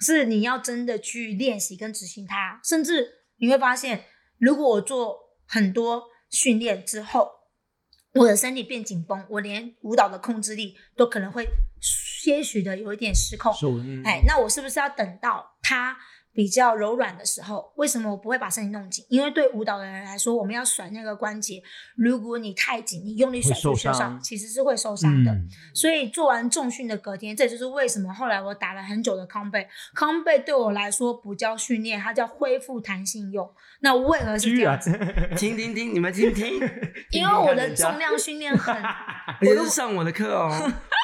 是你要真的去练习跟执行它，甚至你会发现，如果我做很多训练之后，我的身体变紧绷，我连舞蹈的控制力都可能会些许的有一点失控。哎，那我是不是要等到它比较柔软的时候？为什么我不会把身体弄紧？因为对舞蹈的人来说，我们要甩那个关节，如果你太紧，你用力甩出去的时候伤其实是会受伤的。嗯所以做完重训的隔天，这就是为什么后来我打了很久的康贝。康贝对我来说不叫训练，它叫恢复弹性用。那为何是这样子？听听听，你们听听，因为我的重量训练很，而且是上我的课哦，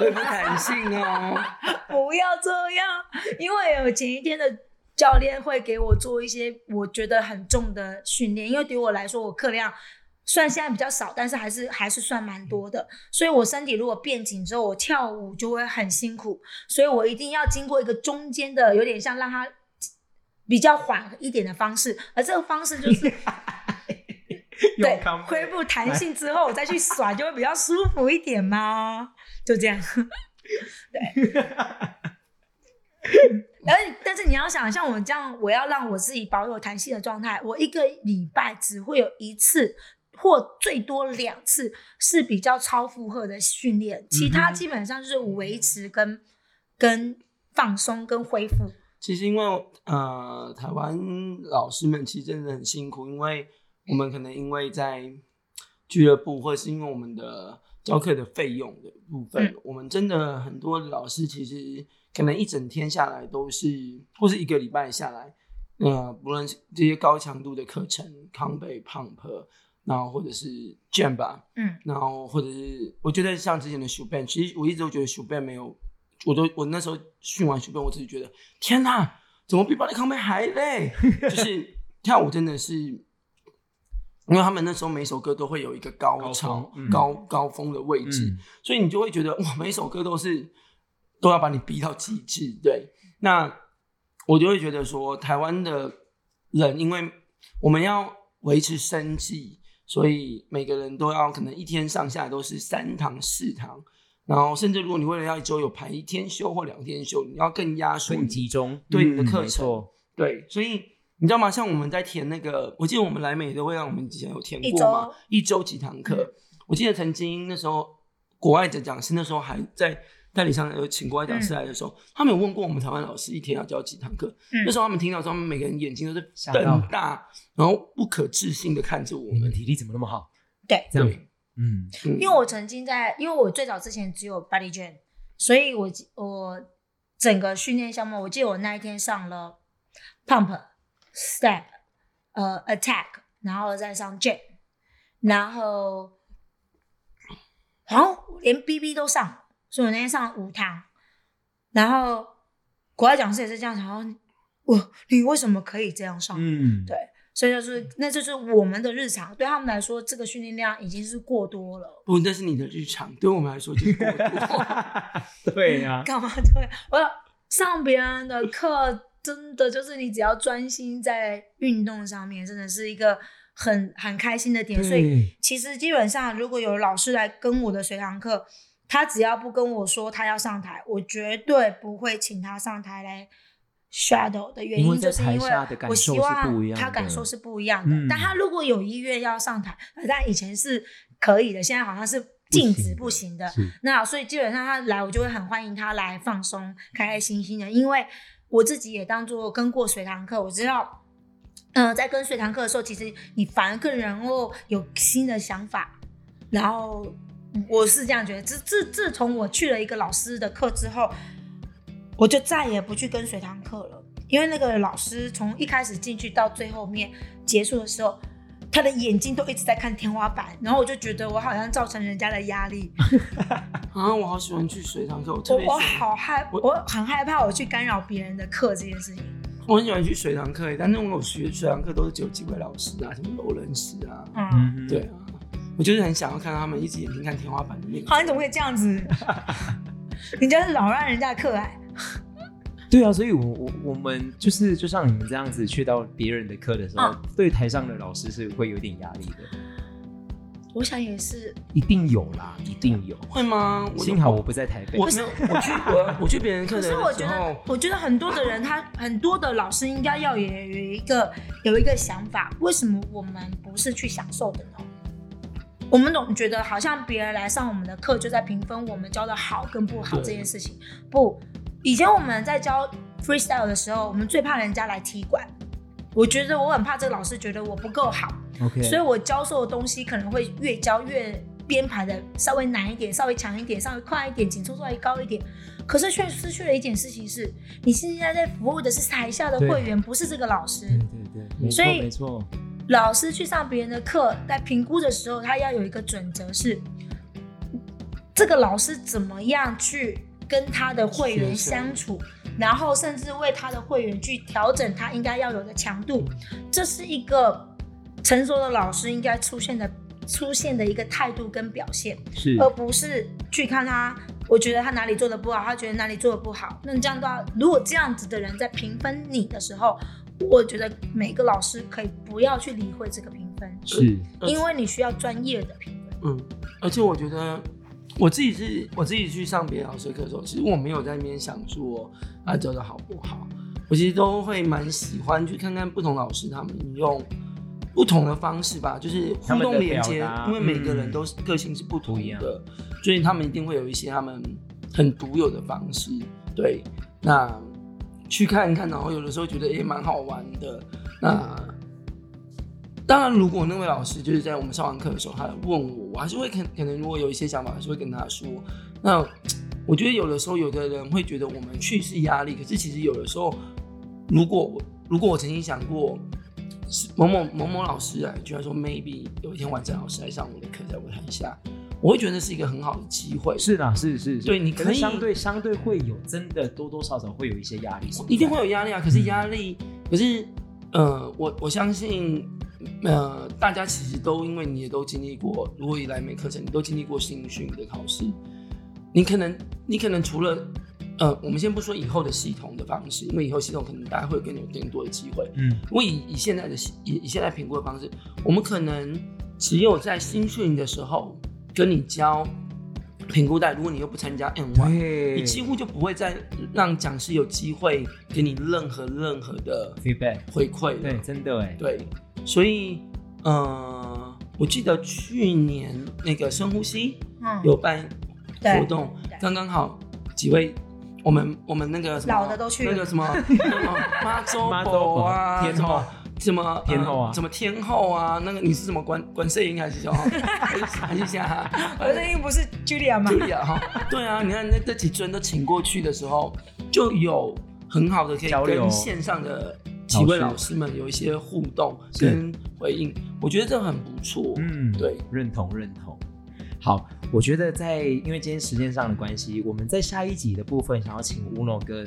恢复弹性哦。不要这样，因为有前一天的教练会给我做一些我觉得很重的训练，因为对我来说，我课量虽然现在比较少，但是还是还是算蛮多的，所以我身体如果变紧之后，我跳舞就会很辛苦，所以我一定要经过一个中间的，有点像让它比较缓一点的方式，而这个方式就是 对恢复弹性之后，我再去耍就会比较舒服一点嘛，就这样。而 但是你要想，像我这样，我要让我自己保有弹性的状态，我一个礼拜只会有一次或最多两次是比较超负荷的训练，其他基本上就是维持跟跟放松跟恢复。其实因为呃，台湾老师们其实真的很辛苦，因为我们可能因为在俱乐部，或者是因为我们的教课的费用的部分，嗯。我们真的很多老师其实可能一整天下来都是，或是一个礼拜下来，呃，不论是这些高强度的课程，康贝、pump，然后或者是 jam 吧，嗯然后或者是我觉得像之前的 s h u b a n 其实我一直都觉得 s h u b a n 没有，我都我那时候训完 s h u b a n 我自己觉得天哪，怎么比巴黎康贝还累？就是跳舞真的是，因为他们那时候每首歌都会有一个高高潮、峰嗯高高峰的位置，嗯所以你就会觉得哇，每首歌都是都要把你逼到极致。对，那我就会觉得说，台湾的人，因为我们要维持生计，所以每个人都要可能一天上下都是三堂四堂，然后甚至如果你为了要一周有排一天休或两天休，你要更压缩更集中，对你的嗯课程。对，所以你知道吗？像我们在填那个，我记得我们来美都会让我们之前有填一过嘛，一周几堂课。嗯。我记得曾经那时候国外的讲师那时候还在代理商有请国外讲师来的时候，他们有问过我们台湾老师一天要教几堂课。嗯。那时候他们听到之后，他们每个人眼睛都是瞪大，然后不可置信的看着我们。你们体力怎么那么好？对，这样，对，嗯，嗯。因为我曾经在，因为我最早之前只有 body jam，所以我我整个训练项目，我记得我那一天上了 pump、step、呃 attack，然后再上 jam，然后好像连 BB 都上，所以我那天上了五堂，然后国外讲师也是这样，然后我你为什么可以这样上？嗯，对，所以就是那就是我们的日常，对他们来说，这个训练量已经是过多了。不，那是你的日常，对我们来说就是过多。对呀，干嘛 对？我要上别人的课，真的就是你只要专心在运动上面，真的是一个很很开心的点。所以，其实基本上，如果有老师来跟我的随堂课，他只要不跟我说他要上台，我绝对不会请他上台来 shadow 的原因，就是因为我希望他感受是不一样的。嗯但他如果有意愿要上台，呃但以前是可以的，现在好像是禁止不行的。是那所以基本上他来，我就会很欢迎他来放松、开开心心的，因为我自己也当做跟过水堂课，我知道，嗯、在跟水堂课的时候，其实你反而更能够有新的想法，然后我是这样觉得。自自自从我去了一个老师的课之后，我就再也不去跟随堂课了，因为那个老师从一开始进去到最后面结束的时候。他的眼睛都一直在看天花板，然后我就觉得我好像造成人家的压力，啊，我好喜欢去水堂课，我特我我别喜欢好害，我我很害怕我去干扰别人的课这件事情。我很喜欢去水堂课，但是我学水堂课都是只有几位老师啊，什么罗伦斯啊，嗯，嗯，对，啊，我就是很想要看到他们一直眼睛看天花板的那个。好，你怎么会这样子？人家是老让人家的课哎，对啊，所以我我我们就是就像你们这样子去到别人的课的时候，嗯对台上的老师是会有点压力的，我想也是，一定有啦，一定有。会吗？幸好我不在台北我，没有，我去我我去别人课可的时候，是我觉得，我觉得很多的人他很多的老师应该要也有一个有一个想法，为什么我们不是去享受的呢？我们总觉得好像别人来上我们的课就在评分我们教的好跟不好对这件事情。不，以前我们在教 freestyle 的时候，我们最怕人家来踢馆。我觉得我很怕这个老师觉得我不够好，OK，所以我教授的东西可能会越教越编排的稍微难一点，稍微强一点，稍微快一点，紧凑度稍微高一点。可是却失去了一件事情是，你现在在服务的是台下的对会员，不是这个老师。对对对，没错所以没错，老师去上别人的课，在评估的时候，他要有一个准则是，这个老师怎么样去跟他的会员相处，然后甚至为他的会员去调整他应该要有的强度，这是一个成熟的老师应该出现的出现的一个态度跟表现。是而不是去看他，我觉得他哪里做的不好，他觉得哪里做的不好。那你这样的话，如果这样子的人在评分你的时候，我觉得每个老师可以不要去理会这个评分，是，因为你需要专业的评分。嗯，而且我觉得我自己是我自己去上别的老师课的时候，其实我没有在那边想说啊教的好不好，我其实都会蛮喜欢去看看不同老师他们用不同的方式吧，就是互动连接，因为每个人嗯都是个性是不同的，所以他们一定会有一些他们很独有的方式。对，那去看一看，然后有的时候觉得也蛮好玩的。那当然，如果那位老师就是在我们上完课的时候，他问我，我还是会可可能如果有一些想法，还是会跟他说。那我觉得有的时候，有的人会觉得我们去是压力，可是其实有的时候，如果我如果我曾经想过，是某某某某老师啊，居然说 maybe 有一天晚上老师来上我的课，在舞台下，我会觉得是一个很好的机会。是的，是是是，对，你可以相对相对会有真的多多少少会有一些压力，一定会有压力啊。可是压力，可是呃，我我相信。呃，大家其实都因为你也都经历过，如果以来美课程，你都经历过新训的考试，你可能你可能除了呃，我们先不说以后的系统的方式，因为以后系统可能大家会更有更多的机会。嗯，我以以现在的以以现在评估的方式，我们可能只有在新训的时候跟你教评估带，如果你又不参加 N Y，你几乎就不会再让讲师有机会给你任何任何的 feedback 回馈。对，真的哎，对。所以，呃，我记得去年那个深呼吸有办活动，刚刚好几位，我们我们那个什么老的都去那个什么 妈祖婆啊，天后什么天后啊，什么天后啊，那个你是什么管管摄影还是什么？查一下，管摄音不是 Julia 吗？Julia 哈，对啊，你看那这几尊都请过去的时候，就有很好的可以跟线上的。几位老师们有一些互动跟回应，我觉得这很不错。嗯，对，认同认同。好，我觉得在因为今天时间上的关系，我们在下一集的部分想要请乌诺跟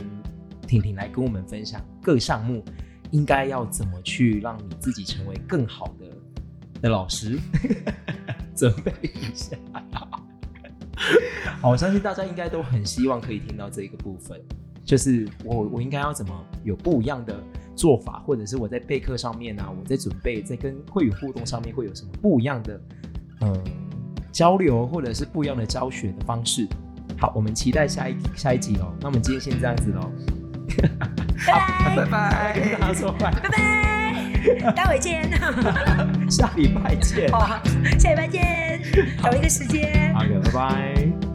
婷婷来跟我们分享各项目应该要怎么去让你自己成为更好的的老师，准备一下。好，我相信大家应该都很希望可以听到这一个部分，就是我我应该要怎么有不一样的。做法，或者是我在备课上面啊，我在准备，在跟会员互动上面会有什么不一样的，嗯，交流，或者是不一样的教学的方式。好，我们期待下一下一集哦。那我们今天先这样子喽。拜拜拜拜，跟大家说拜拜拜，待会见。下礼拜见。好，下礼拜见，找一个时间。好的，拜拜。